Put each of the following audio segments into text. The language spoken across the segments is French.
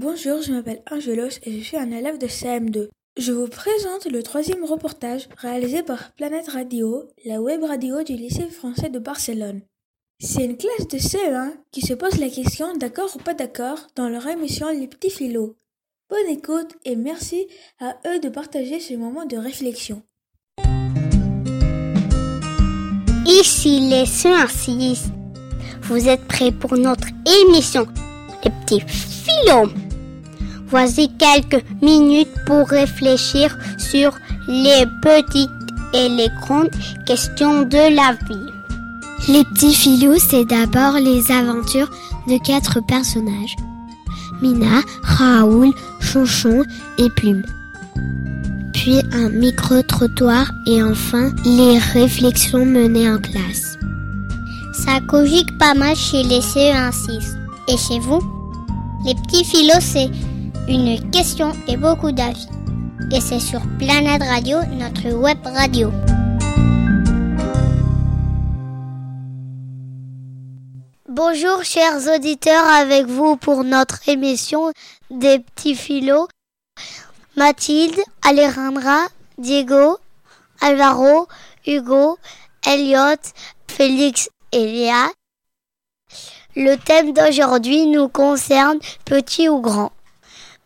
Bonjour, je m'appelle Angelos et je suis un élève de CM2. Je vous présente le troisième reportage réalisé par Planète Radio, la web radio du lycée français de Barcelone. C'est une classe de CE1 qui se pose la question d'accord ou pas d'accord dans leur émission Les Petits Philos. Bonne écoute et merci à eux de partager ce moment de réflexion. Ici les CE1 Vous êtes prêts pour notre émission Les Petits Philos Voici quelques minutes pour réfléchir sur les petites et les grandes questions de la vie. Les petits filous, c'est d'abord les aventures de quatre personnages. Mina, Raoul, Chonchon et Plume. Puis un micro-trottoir et enfin les réflexions menées en classe. Ça cogite pas mal chez les CE1-6. Et chez vous? Les petits philos, c'est une question et beaucoup d'avis. Et c'est sur Planète Radio, notre web radio. Bonjour chers auditeurs, avec vous pour notre émission des petits philos. Mathilde, Alejandra, Diego, Alvaro, Hugo, Elliot, Félix et Léa. Le thème d'aujourd'hui nous concerne petit ou grand.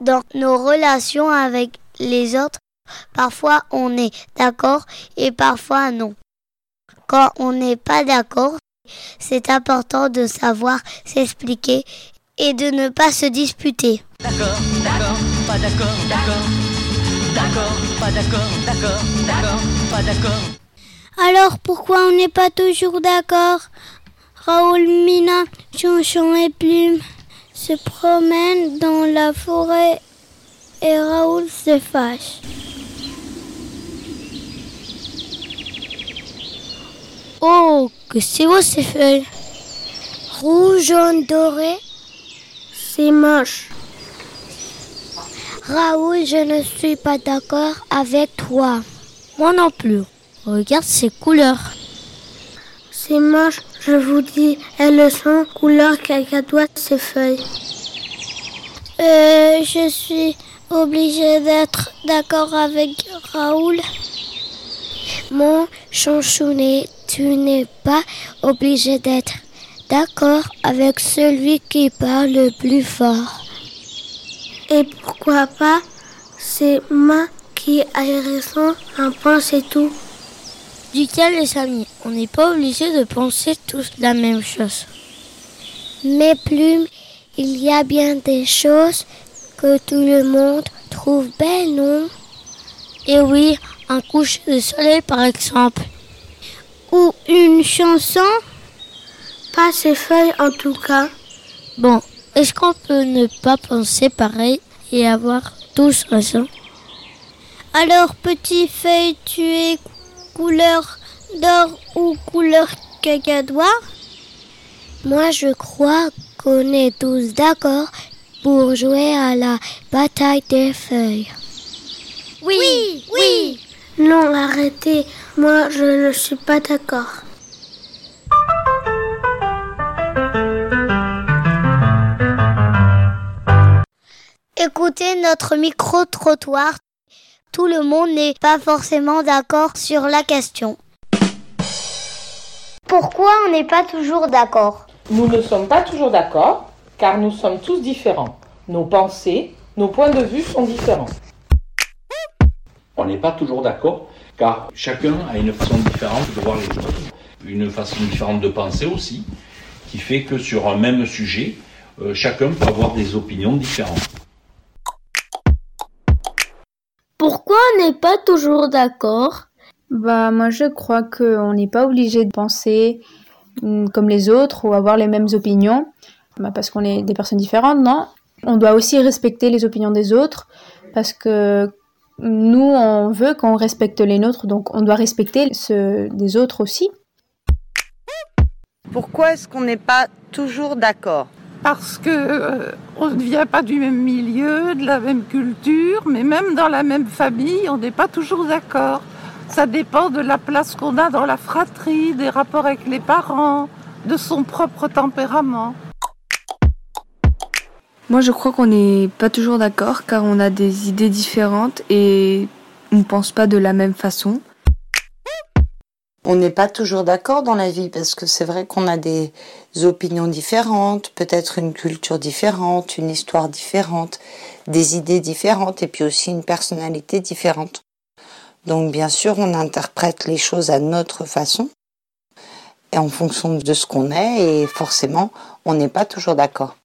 Dans nos relations avec les autres, parfois on est d'accord et parfois non. Quand on n'est pas d'accord, c'est important de savoir s'expliquer et de ne pas se disputer. D'accord, d'accord, pas d'accord, d'accord. D'accord, pas d'accord, d'accord, d'accord, pas d'accord. Alors pourquoi on n'est pas toujours d'accord? Raoul, Mina, Chanchon et Plume se promènent dans la forêt et Raoul se fâche. Oh, que c'est beau ces feuilles. Rouge, jaune, doré. C'est moche. Raoul, je ne suis pas d'accord avec toi. Moi non plus. Regarde ces couleurs. C'est moche, je vous dis. Elles sont couleur cacadois ces feuilles. Euh, je suis obligée d'être d'accord avec Raoul. Mon chanchounet, tu n'es pas obligé d'être d'accord avec celui qui parle le plus fort. Et pourquoi pas? C'est moi qui ai raison, un point c'est tout. Duquel les amis, on n'est pas obligé de penser tous la même chose. Mais plumes, il y a bien des choses que tout le monde trouve belles, non? Et oui, un coucher de soleil par exemple. Ou une chanson? Pas ces feuilles en tout cas. Bon, est-ce qu'on peut ne pas penser pareil et avoir tous raison? Alors, petit feuille, tu es couleur d'or ou couleur cacadois Moi, je crois qu'on est tous d'accord pour jouer à la bataille des feuilles. Oui, oui, oui. Non, arrêtez. Moi, je ne suis pas d'accord. Écoutez notre micro-trottoir. Tout le monde n'est pas forcément d'accord sur la question. Pourquoi on n'est pas toujours d'accord? Nous ne sommes pas toujours d'accord car nous sommes tous différents. Nos pensées, nos points de vue sont différents. On n'est pas toujours d'accord car chacun a une façon différente de voir les choses, une façon différente de penser aussi, qui fait que sur un même sujet, euh, chacun peut avoir des opinions différentes. N'est pas toujours d'accord. Bah moi je crois qu'on n'est pas obligé de penser mm, comme les autres ou avoir les mêmes opinions, bah, parce qu'on est des personnes différentes, non? On doit aussi respecter les opinions des autres, parce que nous, on veut qu'on respecte les nôtres, donc on doit respecter ceux des autres aussi. Pourquoi est-ce qu'on n'est pas toujours d'accord? Parce que euh, on ne vient pas du même milieu, de la même culture, mais même dans la même famille, on n'est pas toujours d'accord. Ça dépend de la place qu'on a dans la fratrie, des rapports avec les parents, de son propre tempérament. Moi, je crois qu'on n'est pas toujours d'accord car on a des idées différentes et on ne pense pas de la même façon. On n'est pas toujours d'accord dans la vie parce que c'est vrai qu'on a des opinions différentes, peut-être une culture différente, une histoire différente, des idées différentes et puis aussi une personnalité différente. Donc bien sûr, on interprète les choses à notre façon et en fonction de ce qu'on est et forcément, on n'est pas toujours d'accord.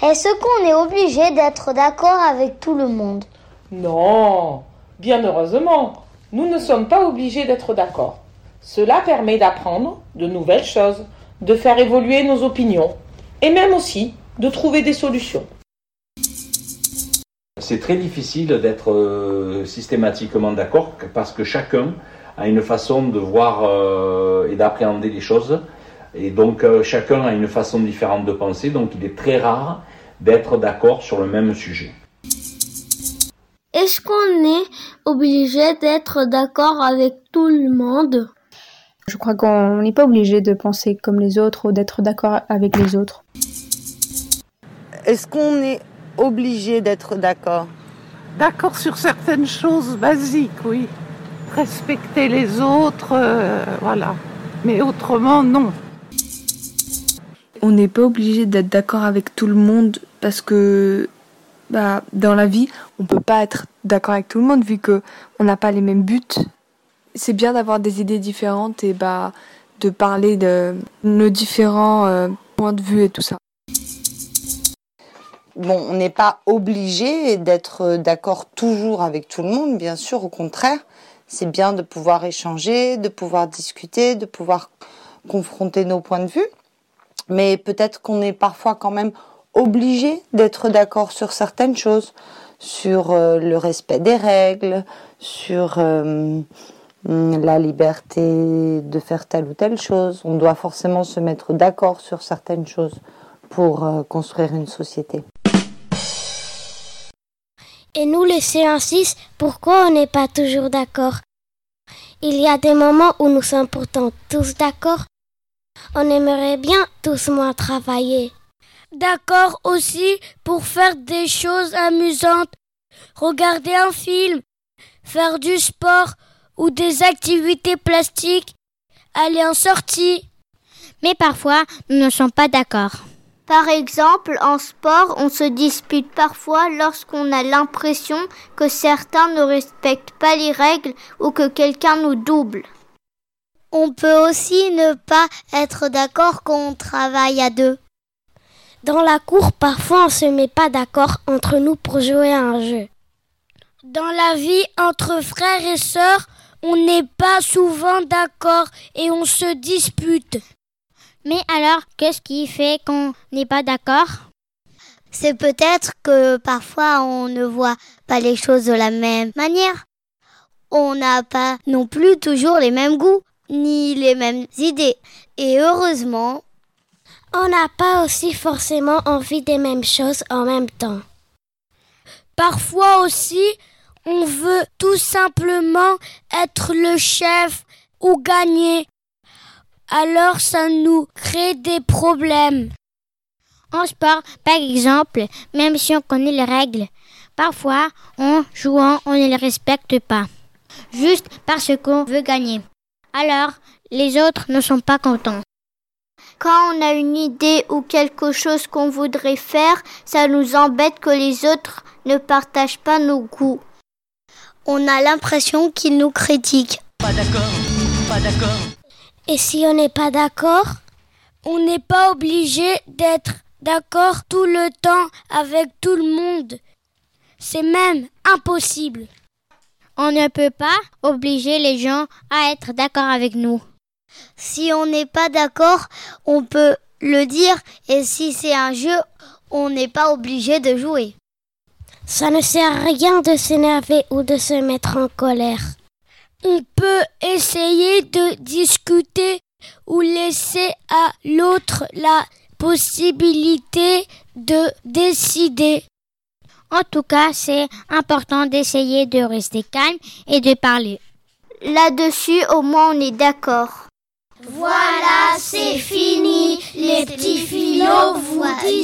Est-ce qu'on est obligé d'être d'accord avec tout le monde? Non, bien heureusement. Nous ne sommes pas obligés d'être d'accord. Cela permet d'apprendre de nouvelles choses, de faire évoluer nos opinions et même aussi de trouver des solutions. C'est très difficile d'être euh, systématiquement d'accord parce que chacun a une façon de voir euh, et d'appréhender les choses. Et donc euh, chacun a une façon différente de penser, donc il est très rare d'être d'accord sur le même sujet. Est-ce qu'on est obligé d'être d'accord avec tout le monde? Je crois qu'on n'est pas obligé de penser comme les autres ou d'être d'accord avec les autres. Est-ce qu'on est obligé d'être d'accord? D'accord sur certaines choses basiques, oui. Respecter les autres, euh, voilà. Mais autrement, non. On n'est pas obligé d'être d'accord avec tout le monde parce que bah, dans la vie, on peut pas être d'accord avec tout le monde vu que on n'a pas les mêmes buts. C'est bien d'avoir des idées différentes et bah de parler de nos différents euh, points de vue et tout ça. Bon, on n'est pas obligé d'être d'accord toujours avec tout le monde, bien sûr, au contraire. C'est bien de pouvoir échanger, de pouvoir discuter, de pouvoir confronter nos points de vue. Mais peut-être qu'on est parfois quand même obligé d'être d'accord sur certaines choses, sur euh, le respect des règles, sur euh, la liberté de faire telle ou telle chose. On doit forcément se mettre d'accord sur certaines choses pour euh, construire une société. Et nous, les C1-6, pourquoi on n'est pas toujours d'accord? Il y a des moments où nous sommes pourtant tous d'accord. On aimerait bien tous moins travailler. D'accord aussi pour faire des choses amusantes, regarder un film, faire du sport ou des activités plastiques, aller en sortie. Mais parfois, nous ne sommes pas d'accord. Par exemple, en sport, on se dispute parfois lorsqu'on a l'impression que certains ne respectent pas les règles ou que quelqu'un nous double. On peut aussi ne pas être d'accord quand on travaille à deux. Dans la cour, parfois on se met pas d'accord entre nous pour jouer à un jeu. Dans la vie entre frères et sœurs, on n'est pas souvent d'accord et on se dispute. Mais alors, qu'est-ce qui fait qu'on n'est pas d'accord? C'est peut-être que parfois on ne voit pas les choses de la même manière. On n'a pas non plus toujours les mêmes goûts, ni les mêmes idées. Et heureusement, on n'a pas aussi forcément envie des mêmes choses en même temps. Parfois aussi, on veut tout simplement être le chef ou gagner. Alors ça nous crée des problèmes. En sport, par exemple, même si on connaît les règles, parfois, en jouant, on ne les respecte pas. Juste parce qu'on veut gagner. Alors, les autres ne sont pas contents. Quand on a une idée ou quelque chose qu'on voudrait faire, ça nous embête que les autres ne partagent pas nos goûts. On a l'impression qu'ils nous critiquent. Pas d'accord, pas d'accord. Et si on n'est pas d'accord, on n'est pas obligé d'être d'accord tout le temps avec tout le monde. C'est même impossible. On ne peut pas obliger les gens à être d'accord avec nous. Si on n'est pas d'accord, on peut le dire et si c'est un jeu, on n'est pas obligé de jouer. Ça ne sert à rien de s'énerver ou de se mettre en colère. On peut essayer de discuter ou laisser à l'autre la possibilité de décider. En tout cas, c'est important d'essayer de rester calme et de parler. Là-dessus, au moins, on est d'accord. Voilà, c'est fini. Les petits philos vous disent.